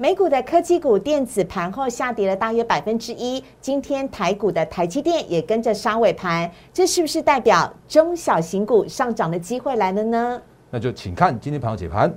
美股的科技股、电子盘后下跌了大约百分之一。今天台股的台积电也跟着杀尾盘，这是不是代表中小型股上涨的机会来了呢？那就请看今天盘后解盘。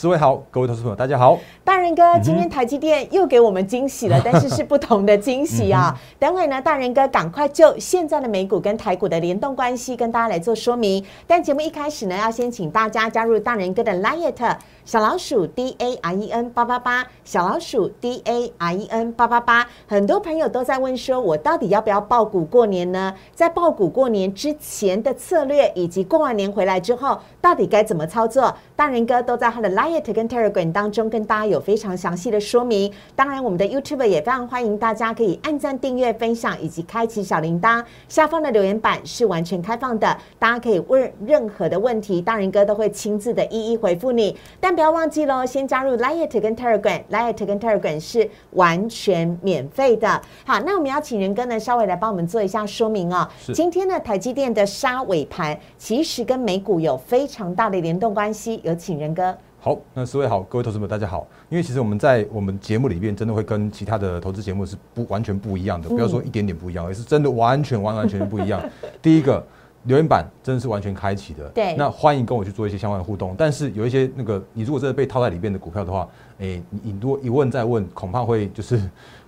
四位好，各位投资朋友，大家好。大人哥，今天台积电又给我们惊喜了，但是是不同的惊喜啊。等会呢，大人哥赶快就现在的美股跟台股的联动关系跟大家来做说明。但节目一开始呢，要先请大家加入大人哥的 Liet 小老鼠 D A R E N 八八八，小老鼠 D A R E N 八八八。很多朋友都在问说，我到底要不要爆股过年呢？在爆股过年之前的策略，以及过完年回来之后，到底该怎么操作？大人哥都在他的 Liet 跟 Telegram 当中跟大家有非常详细的说明。当然，我们的 YouTube 也非常欢迎大家可以按赞、订阅、分享以及开启小铃铛。下方的留言板是完全开放的，大家可以问任何的问题，大人哥都会亲自的一一回复你。但不要忘记喽，先加入 Liet 跟 Telegram，Liet 跟 Telegram 是完全免费的。好，那我们要请仁哥呢稍微来帮我们做一下说明哦。今天呢，台积电的杀尾盘其实跟美股有非常大的联动关系。有请仁哥。好，那四位好，各位投资们大家好。因为其实我们在我们节目里面真的会跟其他的投资节目是不完全不一样的，不要说一点点不一样，而是真的完全完完全全不一样。第一个留言板真的是完全开启的，对。那欢迎跟我去做一些相关的互动。但是有一些那个，你如果真的被套在里面的股票的话，哎，你如果一问再问，恐怕会就是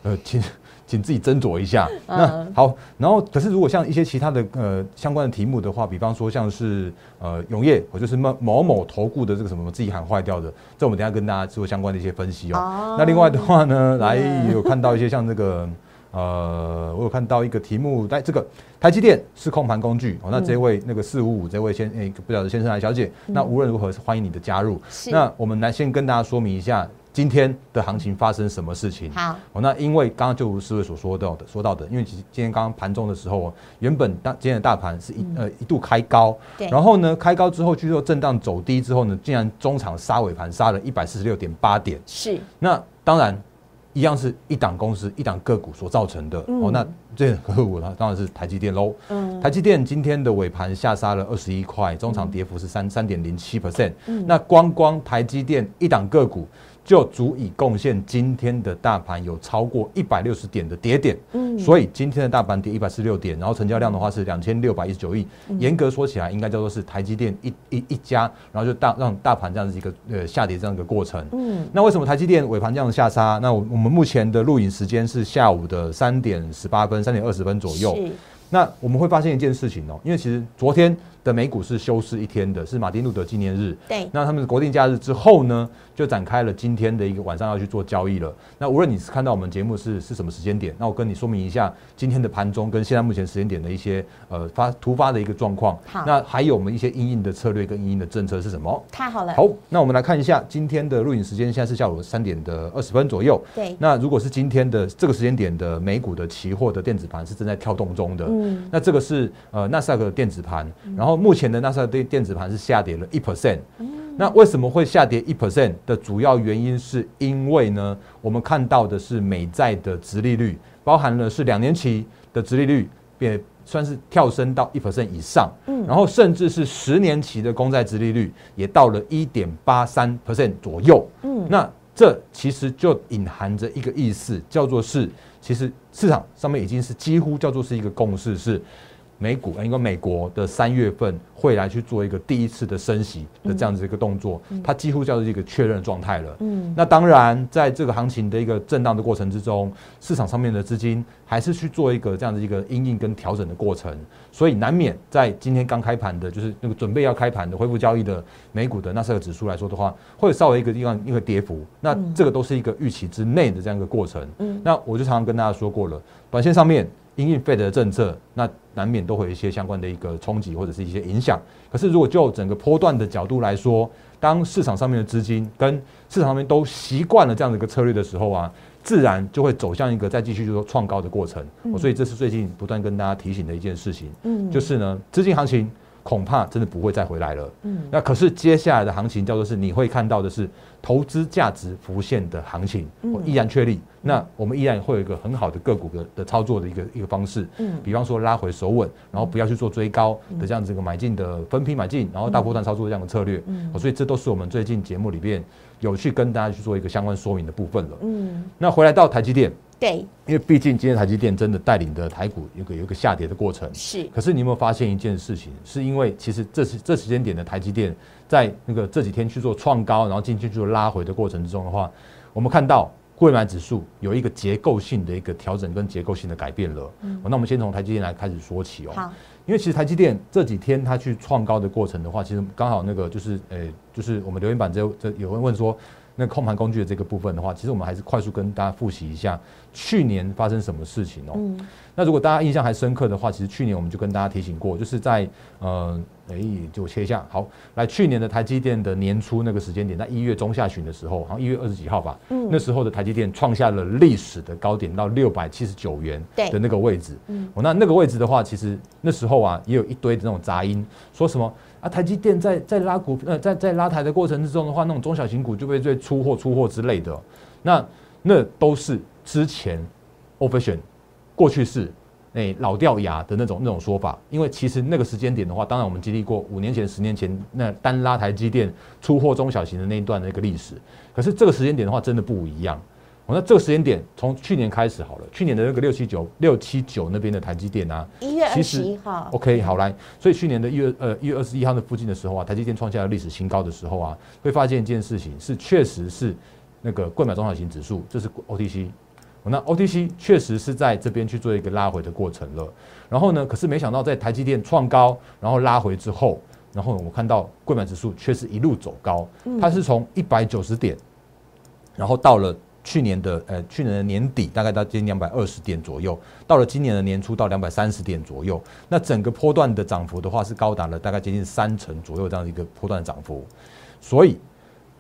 呃，请请自己斟酌一下。那好，然后可是如果像一些其他的呃相关的题目的话，比方说像是呃永业，或就是某某某投顾的这个什么自己喊坏掉的，这我们等下跟大家做相关的一些分析哦。那另外的话呢，来有看到一些像这个呃，我有看到一个题目，在这个台积电是控盘工具哦。那这位那个四五五这位先诶不晓得先生来小姐，那无论如何是欢迎你的加入。那我们来先跟大家说明一下。今天的行情发生什么事情？好，哦，那因为刚刚就如四位所说到的，说到的，因为其实今天刚刚盘中的时候，原本当今天的大盘是一呃一度开高，对，然后呢开高之后，据说震荡走低之后呢，竟然中场杀尾盘杀了一百四十六点八点，是，那当然一样是一档公司一档个股所造成的，哦，那这个股呢当然是台积电喽，嗯，台积电今天的尾盘下杀了二十一块，中场跌幅是三三点零七 percent，嗯，那光光台积电一档个股。就足以贡献今天的大盘有超过一百六十点的跌点，嗯，所以今天的大盘跌一百四十六点，然后成交量的话是两千六百一十九亿，严格说起来应该叫做是台积电一一一家，然后就大让大盘这样子一个呃下跌这样一个过程，嗯，那为什么台积电尾盘这样下杀？那我我们目前的录影时间是下午的三点十八分、三点二十分左右，那我们会发现一件事情哦，因为其实昨天。的美股是休市一天的，是马丁路德纪念日。对，那他们国定假日之后呢，就展开了今天的一个晚上要去做交易了。那无论你是看到我们节目是是什么时间点，那我跟你说明一下今天的盘中跟现在目前时间点的一些呃发突发的一个状况。好，那还有我们一些应应的策略跟应应的政策是什么？太好了。好，那我们来看一下今天的录影时间，现在是下午三点的二十分左右。对，那如果是今天的这个时间点的美股的期货的电子盘是正在跳动中的。嗯，那这个是呃纳斯达克的电子盘，然后目前的纳斯达对电子盘是下跌了一 percent，那为什么会下跌一 percent 的主要原因是因为呢？我们看到的是美债的殖利率，包含了是两年期的殖利率，也算是跳升到一 percent 以上，嗯，然后甚至是十年期的公债殖利率也到了一点八三 percent 左右，嗯，那这其实就隐含着一个意思，叫做是其实市场上面已经是几乎叫做是一个共识是。美股，因为美国的三月份会来去做一个第一次的升息的这样子一个动作，它几乎叫做一个确认状态了。嗯，那当然，在这个行情的一个震荡的过程之中，市场上面的资金还是去做一个这样的一个阴应跟调整的过程，所以难免在今天刚开盘的，就是那个准备要开盘的恢复交易的美股的那四个指数来说的话，会稍微一个地方一个跌幅，那这个都是一个预期之内的这样一个过程。嗯，那我就常常跟大家说过了，短线上面。因应费的政策，那难免都会有一些相关的一个冲击或者是一些影响。可是，如果就整个波段的角度来说，当市场上面的资金跟市场上面都习惯了这样的一个策略的时候啊，自然就会走向一个再继续就说创高的过程。所以这是最近不断跟大家提醒的一件事情，嗯，就是呢，资金行情。恐怕真的不会再回来了。嗯，那可是接下来的行情叫做是你会看到的是投资价值浮现的行情，我依然确立。那我们依然会有一个很好的个股的的操作的一个一个方式。嗯，比方说拉回手稳，然后不要去做追高的这样子一个买进的分批买进，然后大波段操作这样的策略。嗯，所以这都是我们最近节目里边有去跟大家去做一个相关说明的部分了。嗯，那回来到台积电。对，因为毕竟今天台积电真的带领的台股有个有一个下跌的过程，是。可是你有没有发现一件事情？是因为其实这是这时间点的台积电在那个这几天去做创高，然后进去做拉回的过程之中的话，我们看到贵买指数有一个结构性的一个调整跟结构性的改变了。嗯。那我们先从台积电来开始说起哦。好。因为其实台积电这几天它去创高的过程的话，其实刚好那个就是呃，就是我们留言板这这有人问说。那控盘工具的这个部分的话，其实我们还是快速跟大家复习一下去年发生什么事情哦。那如果大家印象还深刻的话，其实去年我们就跟大家提醒过，就是在呃，哎，就切一下，好，来去年的台积电的年初那个时间点，在一月中下旬的时候，好像一月二十几号吧，嗯，那时候的台积电创下了历史的高点，到六百七十九元的那个位置，嗯，那那个位置的话，其实那时候啊，也有一堆的那种杂音，说什么啊，台积电在在拉股，呃，在在拉抬的过程之中的话，那种中小型股就被被出货出货之类的，那那都是之前 ovation。过去式，诶老掉牙的那种那种说法，因为其实那个时间点的话，当然我们经历过五年前、十年前那单拉台积电出货中小型的那一段的一个历史，可是这个时间点的话，真的不一样。那这个时间点从去年开始好了，去年的那个六七九六七九那边的台积电啊，一月二十一号，OK 好来，所以去年的一月呃一月二十一号的附近的时候啊，台积电创下了历史新高的时候啊，会发现一件事情是确实是那个购买中小型指数，这是 OTC。那 OTC 确实是在这边去做一个拉回的过程了，然后呢，可是没想到在台积电创高，然后拉回之后，然后我看到贵买指数却是一路走高，它是从一百九十点，然后到了去年的呃去年的年底，大概到接近两百二十点左右，到了今年的年初到两百三十点左右，那整个波段的涨幅的话是高达了大概接近三成左右这样一个波段涨幅，所以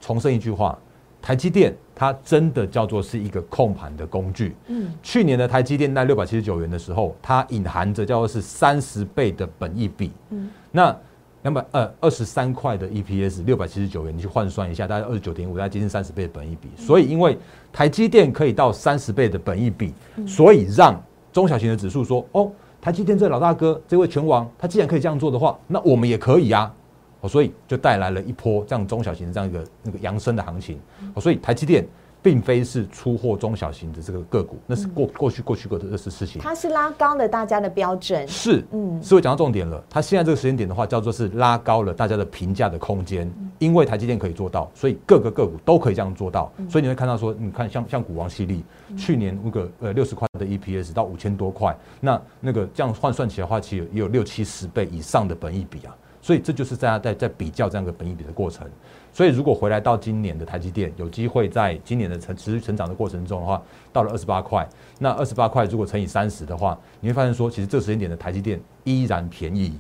重申一句话。台积电它真的叫做是一个控盘的工具。嗯，去年的台积电在六百七十九元的时候，它隐含着叫做是三十倍的本益比。嗯，那两百呃二十三块的 EPS，六百七十九元，你去换算一下，大概二十九点五，大概接近三十倍的本益比。所以，因为台积电可以到三十倍的本益比，所以让中小型的指数说：“哦，台积电这老大哥，这位拳王，他既然可以这样做的话，那我们也可以啊。”哦，所以就带来了一波这样中小型的这样一个那个扬升的行情。哦，所以台积电并非是出货中小型的这个个股，那是过过去过去过的这是事情。它是拉高了大家的标准。是，嗯，是会讲到重点了。它现在这个时间点的话，叫做是拉高了大家的评价的空间。因为台积电可以做到，所以各个个股都可以这样做到。所以你会看到说，你看像像股王系列，去年那个呃六十块的 EPS 到五千多块，那那个这样换算起来的话，其实也有六七十倍以上的本益比啊。所以这就是大家在在比较这样一个本益比的过程。所以如果回来到今年的台积电，有机会在今年的成持续成长的过程中的话，到了二十八块，那二十八块如果乘以三十的话，你会发现说，其实这个时间点的台积电依然便宜。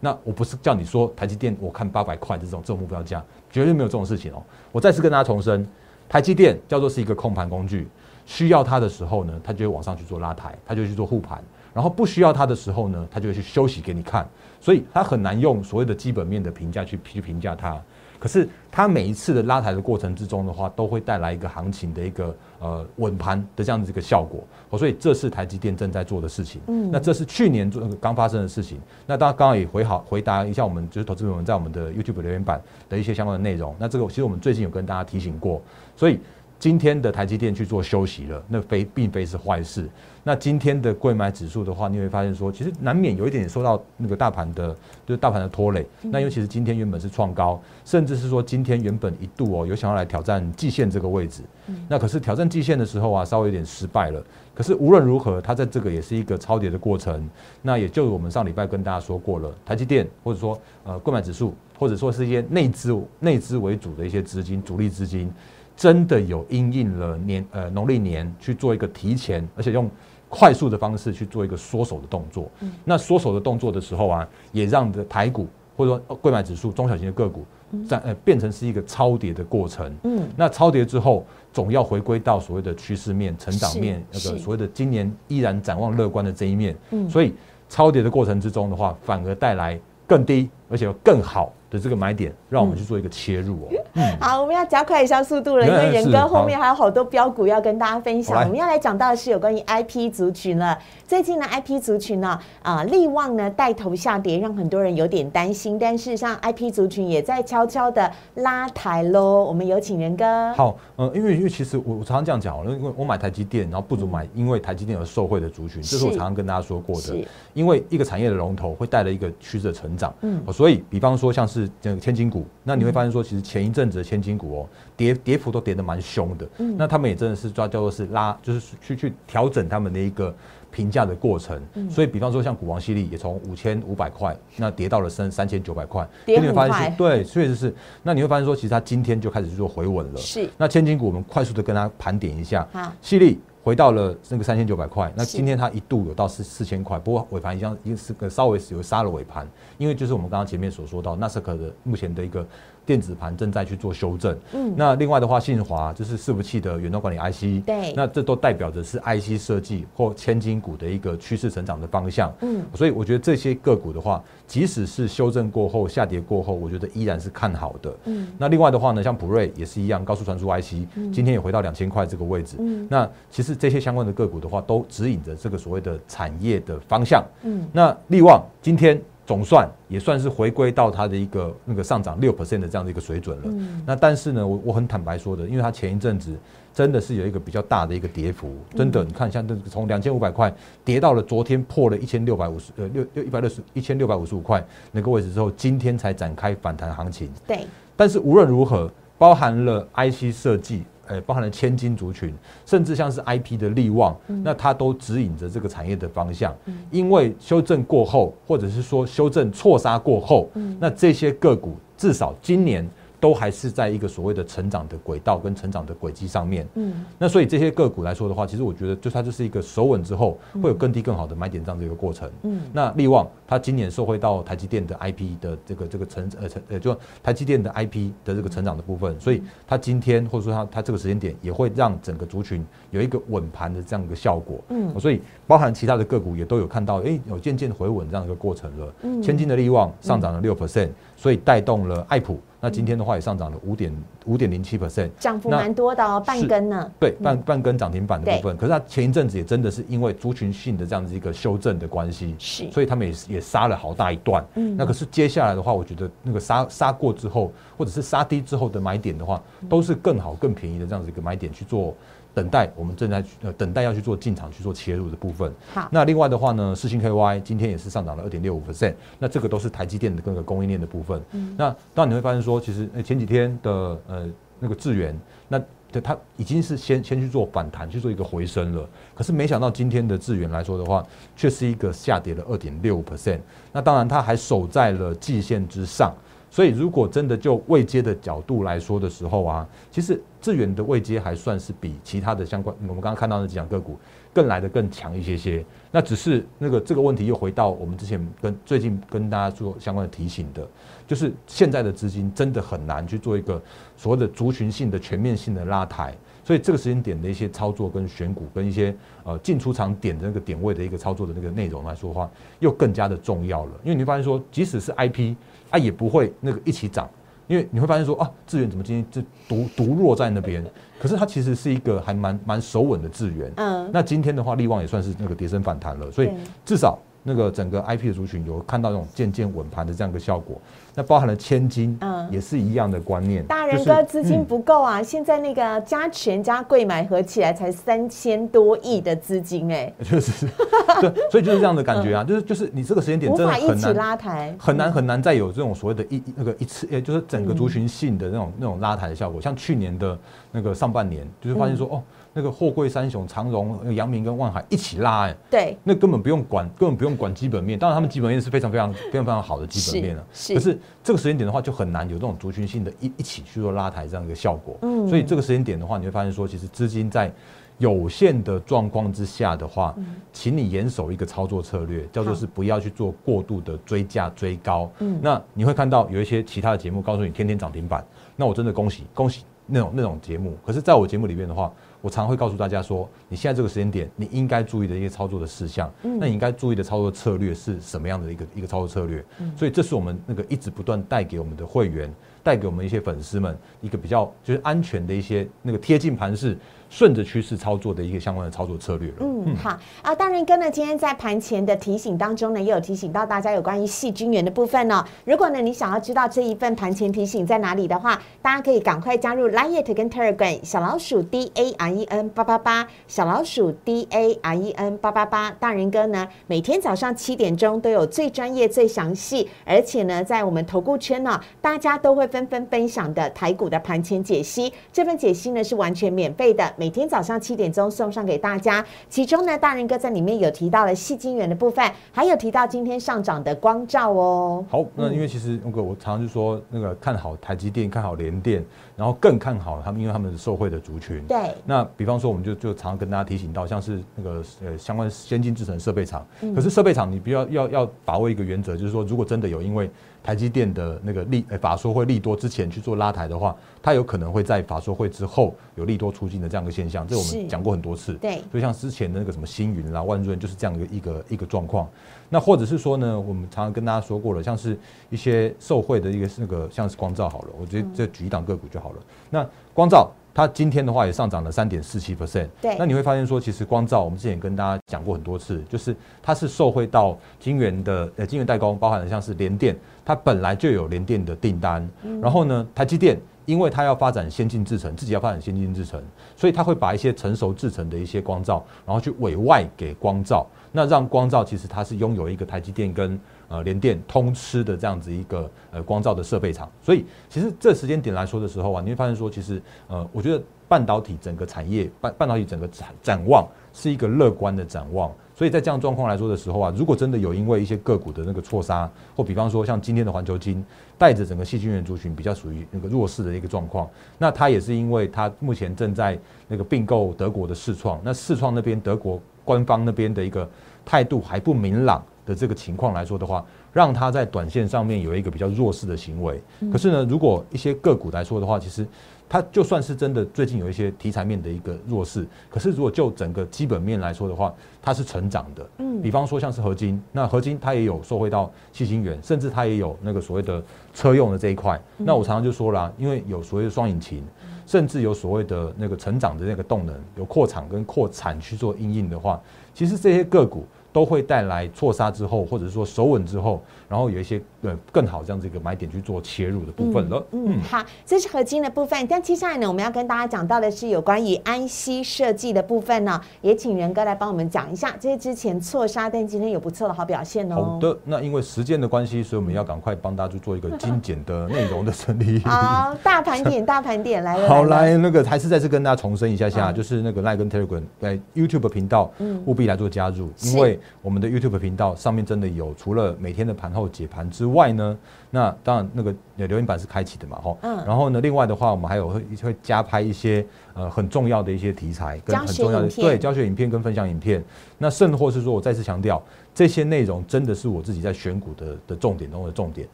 那我不是叫你说台积电我看八百块这种这种目标价，绝对没有这种事情哦。我再次跟大家重申，台积电叫做是一个控盘工具，需要它的时候呢，它就会往上去做拉抬，它就去做护盘。然后不需要它的时候呢，它就会去休息给你看，所以它很难用所谓的基本面的评价去去评价它。可是它每一次的拉抬的过程之中的话，都会带来一个行情的一个呃稳盘的这样子一个效果。所以这是台积电正在做的事情。嗯，那这是去年做刚发生的事情。那大家刚刚也回好回答一下我们就是投资朋友在我们的 YouTube 留言板的一些相关的内容。那这个其实我们最近有跟大家提醒过，所以。今天的台积电去做休息了，那非并非是坏事。那今天的贵买指数的话，你会发现说，其实难免有一点点受到那个大盘的，就是大盘的拖累。那尤其是今天原本是创高，甚至是说今天原本一度哦有想要来挑战季线这个位置，那可是挑战季线的时候啊，稍微有点失败了。可是无论如何，它在这个也是一个超跌的过程。那也就我们上礼拜跟大家说过了，台积电或者说呃贵买指数，或者说是一些内资内资为主的一些资金主力资金。真的有因应了年呃农历年去做一个提前，而且用快速的方式去做一个缩手的动作。嗯，那缩手的动作的时候啊，也让的台股或者说贵买指数中小型的个股，在呃变成是一个超跌的过程。嗯，那超跌之后，总要回归到所谓的趋势面、成长面，那个所谓的今年依然展望乐观的这一面。嗯所以超跌的过程之中的话，反而带来更低而且有更好的这个买点，让我们去做一个切入哦。嗯，好，我们要加快一下速度了，因为嗯是仁哥后面还有好多标股要跟大家分享。我们要来讲到的是有关于 IP 族群了。最近呢，IP 族群呢，啊、力旺呢带头下跌，让很多人有点担心。但事实上，IP 族群也在悄悄的拉抬喽。我们有请仁哥。好，呃，因为因为其实我我常常这样讲哦，因为我买台积电，然后不足买因为台积电而受惠的族群，这是我常常跟大家说过的。因为一个产业的龙头会带来一个趋势的成长，嗯嗯，所以比方说像是这个千金股，那你会发现说，其实前一阵子的千金股哦，跌跌幅都跌得蛮凶的，嗯那他们也真的是抓叫做是拉，就是去去调整他们的一个。评价的过程，嗯所以比方说像股王犀利也从五千五百块，那跌到了三三千九百块，跌你会发现是对，确实是。那你会发现说，其实它今天就开始去做回稳了。是那千金股我们快速的跟它盘点一下，好，犀利回到了那个三千九百块，那今天它一度有到四四千块，不过尾盘一样一是个稍微有杀了尾盘，因为就是我们刚刚前面所说到纳斯克的目前的一个电子盘正在去做修正。嗯那另外的话，信华就是伺服器的远端管理 IC，对那这都代表着是 IC 设计或千金股的一个趋势成长的方向。嗯，所以我觉得这些个股的话，即使是修正过后、下跌过后，我觉得依然是看好的。嗯，那另外的话呢，像普瑞也是一样，高速传输 IC，、今天也回到两千块这个位置。嗯那其实这些相关的个股的话，都指引着这个所谓的产业的方向。嗯，那力旺今天总算也算是回归到它的一个那个上涨六 percent 的这样的一个水准了。嗯那但是呢，我我很坦白说的，因为它前一阵子真的是有一个比较大的一个跌幅，真的，你看像这个从两千五百块跌到了昨天破了一千六百五十呃六六一百六十一千六百五十五块那个位置之后，今天才展开反弹行情。对，但是无论如何，包含了 IC 设计，呃，包含了千金族群，甚至像是 IP 的利旺，那它都指引着这个产业的方向。因为修正过后，或者是说修正错杀过后，那这些个股至少今年。都还是在一个所谓的成长的轨道跟成长的轨迹上面，嗯，那所以这些个股来说的话，其实我觉得就它就是一个守稳之后会有更低更好的买点这样的一个过程。嗯，那利旺它今年受惠到台积电的 IP 的这个这个成呃成呃就台积电的 IP 的这个成长的部分，所以它今天或者说它它这个时间点也会让整个族群有一个稳盘的这样一个效果。嗯所以包含其他的个股也都有看到，哎、有渐渐回稳这样一个过程了。嗯千金的利旺上涨了六 percent，所以带动了爱普。那今天的话也上涨了五点五点零七 percent，涨幅蛮多的哦，半根呢。对，半半根涨停板的部分。可是它前一阵子也真的是因为族群性的这样子一个修正的关系，是，所以他们也也杀了好大一段。嗯那可是接下来的话，我觉得那个杀杀过之后，或者是杀低之后的买点的话，都是更好、更便宜的这样子一个买点去做等待。我们正在去呃等待要去做进场去做切入的部分。好，那另外的话呢，四星 KY 今天也是上涨了二点六五 percent，那这个都是台积电的各个供应链的部分。嗯那当然你会发现说，其实呃前几天的呃那个智源，那对它已经是先先去做反弹，去做一个回升了。可是没想到今天的智源来说的话，却是一个下跌了二点六 percent。那当然它还守在了季线之上。所以，如果真的就未接的角度来说的时候啊，其实智远的未接还算是比其他的相关，我们刚刚看到那几档个股更来的更强一些些。那只是那个这个问题又回到我们之前跟最近跟大家做相关的提醒的，就是现在的资金真的很难去做一个所谓的族群性的全面性的拉抬。所以这个时间点的一些操作跟选股跟一些呃进出场点的那个点位的一个操作的那个内容来说话，又更加的重要了。因为你发现说，即使是 IP 啊，也不会那个一起涨，因为你会发现说啊，资源怎么今天就独独弱在那边？可是它其实是一个还蛮蛮守稳的资源。嗯，那今天的话，力旺也算是那个跌升反弹了，所以至少那个整个 IP 的族群有看到那种渐渐稳盘的这样一个效果。那包含了千金，嗯也是一样的观念。大人哥资金嗯不够啊，现在那个加权加贵买合起来才三千多亿的资金，哎，确实是，对，所以就是这样的感觉啊，就是就是你这个时间点无真的法一起很难拉抬，很难很难再有这种所谓的一一那个一次，呃，就是整个族群性的那种那种拉抬的效果。像去年的那个上半年，就是发现说哦，那个货柜三雄长荣、那个阳明跟万海一起拉，哎，对，那根本不用管，根本不用管基本面。当然，他们基本面是非常非常非常非常好的基本面了。是是可是这个时间点的话，就很难有这种族群性的一一起去做拉抬这样一个效果。嗯所以这个时间点的话，你会发现说，其实资金在有限的状况之下的话，请你严守一个操作策略，叫做是不要去做过度的追价追高。嗯，那你会看到有一些其他的节目告诉你天天涨停板，那我真的恭喜恭喜那种那种节目。可是，在我节目里面的话，我常会告诉大家说，你现在这个时间点，你应该注意的一些操作的事项，那你应该注意的操作策略是什么样的一个一个操作策略？所以，这是我们那个一直不断带给我们的会员，带给我们一些粉丝们一个比较就是安全的一些那个贴近盘势。顺着趋势操作的一个相关的操作策略了。嗯，好啊。大仁哥呢，今天在盘前的提醒当中呢，也有提醒到大家有关于细菌源的部分哦。如果呢你想要知道这一份盘前提醒在哪里的话，大家可以赶快加入 Line 跟 Telegram 小老鼠 D A R E N 八八八小老鼠 D A R E N 八八八。大仁哥呢，每天早上七点钟都有最专业、最详细，而且呢，在我们投顾圈呢，大家都会纷纷分享的台股的盘前解析。这份解析呢是完全免费的。每天早上七点钟送上给大家，其中呢，大人哥在里面有提到了细晶圆的部分，还有提到今天上涨的光照哦。好，那因为其实那个我常常就说那个看好台积电，看好联电，然后更看好他们，因为他们是受惠的族群。对。那比方说，我们就就常常跟大家提醒到，像是那个呃相关先进制程设备厂，可是设备厂你不要要要把握一个原则，就是说如果真的有因为台积电的那个利法说会利多之前去做拉抬的话，它有可能会在法说会之后有利多出境的这样一个现象，这我们讲过很多次。对，就像之前的那个什么星云啦、万润，就是这样一个一个一个状况。那或者是说呢，我们常常跟大家说过了，像是一些受贿的一个那个像是光照好了，我觉得这举一档个股就好了。那光照。它今天的话也上涨了三点四七 percent，对，那你会发现说，其实光照我们之前跟大家讲过很多次，就是它是受惠到晶圆的呃晶圆代工，包含了像是联电，它本来就有联电的订单，然后呢，台积电因为它要发展先进制程，自己要发展先进制程，所以它会把一些成熟制程的一些光照，然后去委外给光照，那让光照其实它是拥有一个台积电跟。呃，联电通吃的这样子一个呃光照的设备厂，所以其实这时间点来说的时候啊，你会发现说，其实呃，我觉得半导体整个产业半半导体整个展展望是一个乐观的展望。所以在这样状况来说的时候啊，如果真的有因为一些个股的那个错杀，或比方说像今天的环球金带着整个细菌源族群比较属于那个弱势的一个状况，那它也是因为它目前正在那个并购德国的视创，那视创那边德国官方那边的一个态度还不明朗。的这个情况来说的话，让它在短线上面有一个比较弱势的行为。可是呢，如果一些个股来说的话，其实它就算是真的最近有一些题材面的一个弱势，可是如果就整个基本面来说的话，它是成长的。嗯，比方说像是合金，那合金它也有受惠到细晶元，甚至它也有那个所谓的车用的这一块。那我常常就说了，因为有所谓的双引擎，甚至有所谓的那个成长的那个动能，有扩产跟扩产去做应用的话，其实这些个股。都会带来错杀之后，或者说守稳之后，然后有一些呃更好这样子一个买点去做切入的部分了。嗯，好，这是合金的部分。但接下来呢，我们要跟大家讲到的是有关于安息设计的部分呢，也请仁哥来帮我们讲一下这些之前错杀，但今天有不错的好表现哦。好的，那因为时间的关系，所以我们要赶快帮大家去做一个精简的内容的整理。好，大盘点，大盘点来了。好，来那个还是再次跟大家重申一下下，就是那个赖根 Telegram 在 YouTube 频道，务必来做加入，因为。我们的 YouTube 频道上面真的有，除了每天的盘后解盘之外呢，那当然那个留言板是开启的嘛，吼。嗯。然后呢，另外的话，我们还有会会加拍一些呃很重要的一些题材，跟很重要的对教学影片跟分享影片。那甚或是说我再次强调，这些内容真的是我自己在选股的的重点中的重点。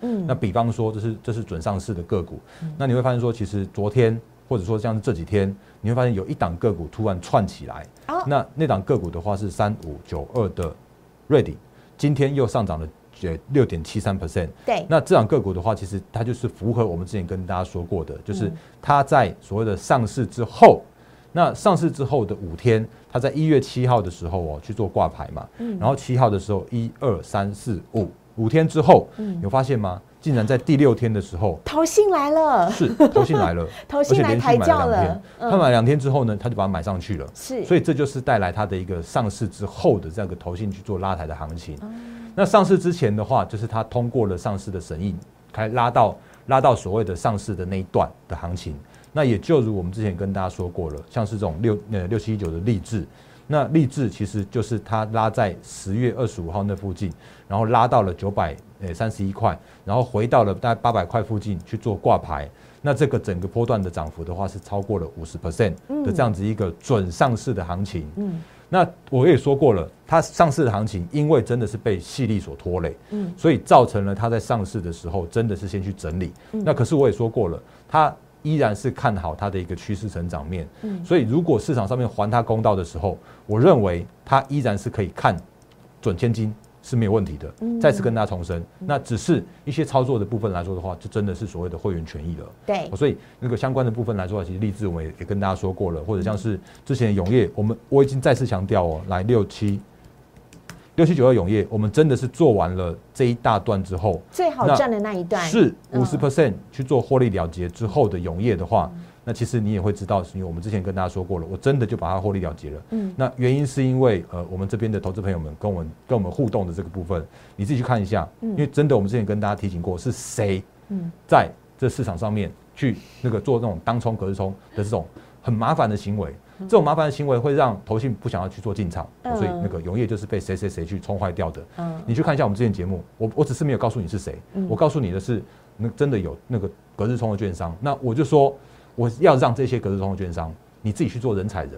嗯。那比方说，这是这是准上市的个股，那你会发现说，其实昨天或者说像这几天，你会发现有一档个股突然窜起来。那那档个股的话是三五九二的。Ready，今天又上涨了呃六点七三 percent。对，那这档个股的话，其实它就是符合我们之前跟大家说过的，就是它在所谓的上市之后，那上市之后的五天，它在一月七号的时候哦去做挂牌嘛，嗯，然后七号的时候一二三四五五天之后，嗯，有发现吗？竟然在第六天的时候，投信来了，是投信来了，投信来抬轿了。他买两天之后呢，他就把它买上去了。是，所以这就是带来它的一个上市之后的这样一个投信去做拉抬的行情。那上市之前的话，就是它通过了上市的审议，开拉到拉到所谓的上市的那一段的行情。那也就如我们之前跟大家说过了，像是这种六呃六七一九的励志。那励志其实就是它拉在十月二十五号那附近，然后拉到了九百呃三十一块，然后回到了大概八百块附近去做挂牌。那这个整个波段的涨幅的话是超过了五十 percent 的这样子一个准上市的行情。嗯，那我也说过了，它上市的行情因为真的是被细力所拖累，嗯，所以造成了它在上市的时候真的是先去整理。那可是我也说过了，它依然是看好它的一个趋势成长面。嗯，所以如果市场上面还它公道的时候，我认为它依然是可以看准千金。是没有问题的。再次跟大家重申，那只是一些操作的部分来说的话，就真的是所谓的会员权益了。对，所以那个相关的部分来说，其实励志我们也也跟大家说过了，或者像是之前永业，我们我已经再次强调哦，来六七六七九二永业，我们真的是做完了这一大段之后，最好赚的那一段是五十 percent 去做获利了结之后的永业的话。那其实你也会知道，是因为我们之前跟大家说过了，我真的就把它获利了结了。嗯，那原因是因为呃，我们这边的投资朋友们跟我们跟我们互动的这个部分，你自己去看一下。嗯，因为真的我们之前跟大家提醒过，是谁嗯在这市场上面去那个做那种当冲、隔日冲的这种很麻烦的行为，这种麻烦的行为会让投信不想要去做进场，所以那个永业就是被谁谁谁去冲坏掉的。嗯，你去看一下我们之前节目，我我只是没有告诉你是谁，我告诉你的是那真的有那个隔日冲的券商，那我就说。我要让这些格子通的券商，你自己去做人踩人。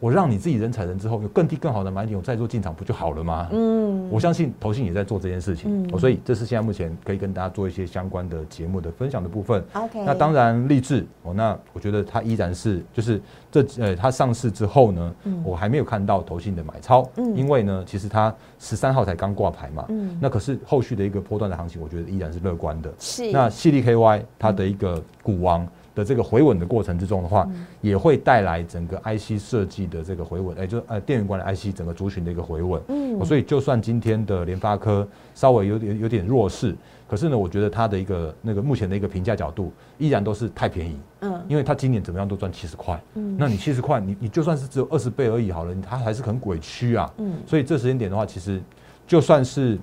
我让你自己人踩人之后，有更低更好的买点，我再做进场不就好了吗？嗯，我相信投信也在做这件事情，所以这是现在目前可以跟大家做一些相关的节目的分享的部分。OK，那当然励志哦，那我觉得它依然是就是这呃，它上市之后呢，我还没有看到投信的买超，因为呢，其实它十三号才刚挂牌嘛，嗯，那可是后续的一个波段的行情，我觉得依然是乐观的。是，那犀利 KY 它的一个股王。的这个回稳的过程之中的话，也会带来整个 IC 设计的这个回稳，哎，就呃电源管理 IC 整个族群的一个回稳。嗯，所以就算今天的联发科稍微有点有点弱势，可是呢，我觉得它的一个那个目前的一个评价角度，依然都是太便宜。嗯，因为它今年怎么样都赚七十块。嗯，那你七十块，你你就算是只有二十倍而已好了，它还是很委屈啊。嗯，所以这时间点的话，其实就算是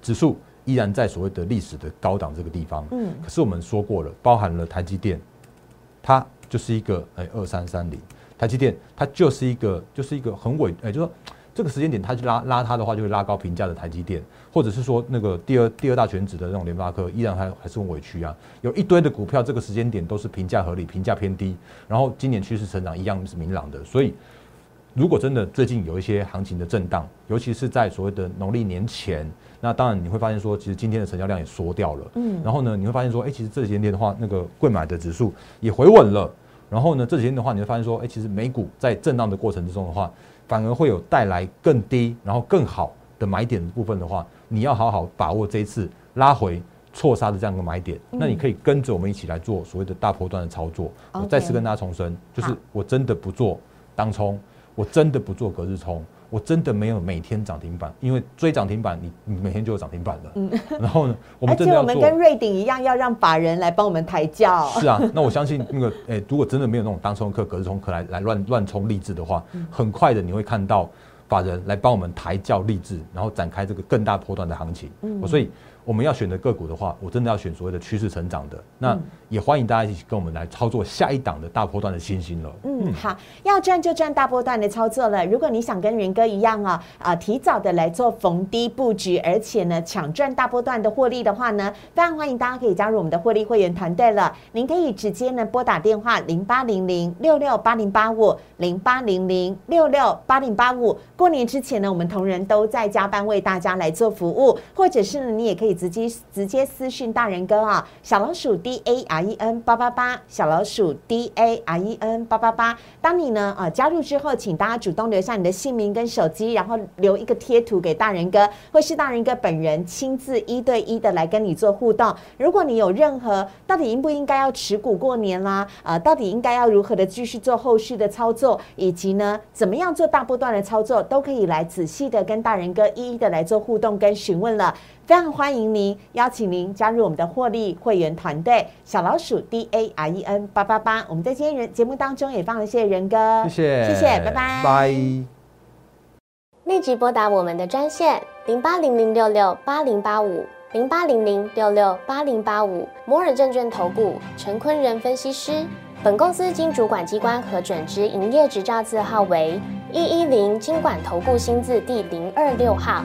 指数。依然在所谓的历史的高档这个地方，嗯，可是我们说过了，包含了台积电，它就是一个哎二三三零，台积电它就是一个就是一个很稳，哎，就说这个时间点它去拉拉它的话，就会拉高评价的台积电，或者是说那个第二第二大全指的那种联发科，依然还还是很委屈啊，有一堆的股票这个时间点都是评价合理，评价偏低，然后今年趋势成长一样是明朗的，所以如果真的最近有一些行情的震荡，尤其是在所谓的农历年前。那当然你会发现说，其实今天的成交量也缩掉了。嗯，然后呢，你会发现说，哎，其实这几天的话，那个贵买的指数也回稳了。然后呢，这几天的话，你会发现说，哎，其实美股在震荡的过程之中的话，反而会有带来更低，然后更好的买点的部分的话，你要好好把握这一次拉回错杀的这样一个买点。那你可以跟着我们一起来做所谓的大波段的操作。我再次跟大家重申，就是我真的不做当冲，我真的不做隔日冲。我真的没有每天涨停板，因为追涨停板，你你每天就有涨停板了。嗯，然后呢，我们真的要做。我们跟瑞鼎一样，要让法人来帮我们抬轿。是啊，那我相信那个，诶，如果真的没有那种当冲客、隔日冲客来来乱乱冲励志的话，很快的你会看到法人来帮我们抬轿励志，然后展开这个更大波段的行情。嗯，所以。我们要选择个股的话，我真的要选所谓的趋势成长的。那也欢迎大家一起跟我们来操作下一档的大波段的新星了。嗯，好，要赚就赚大波段的操作了。如果你想跟元哥一样啊啊，提早的来做逢低布局，而且呢抢赚大波段的获利的话呢，非常欢迎大家可以加入我们的获利会员团队了。您可以直接呢拨打电话零八零零六六八零八五零八零零六六八零八五。过年之前呢，我们同仁都在加班为大家来做服务，或者是呢你也可以。直接直接私讯大人哥啊，小老鼠 D A R r E N 八八八，小老鼠 D A R E N 八八八。当你呢啊加入之后，请大家主动留下你的姓名跟手机，然后留一个贴图给大人哥，或是大人哥本人亲自一对一的来跟你做互动。如果你有任何到底应不应该要持股过年啦，啊，到底应该要如何的继续做后续的操作，以及呢怎么样做大波段的操作，都可以来仔细的跟大人哥一一的来做互动跟询问了。非常欢迎您，邀请您加入我们的获利会员团队，小老鼠 D A R E N 八八八。我们在今天人节目当中也放了谢谢仁哥，谢谢，谢谢，拜拜，拜。立即拨打我们的专线零八零零六六八零八五零八零零六六八零八五摩尔证券投顾陈坤仁分析师。本公司经主管机关核准之营业执照字号为一一零金管投顾新字第零二六号。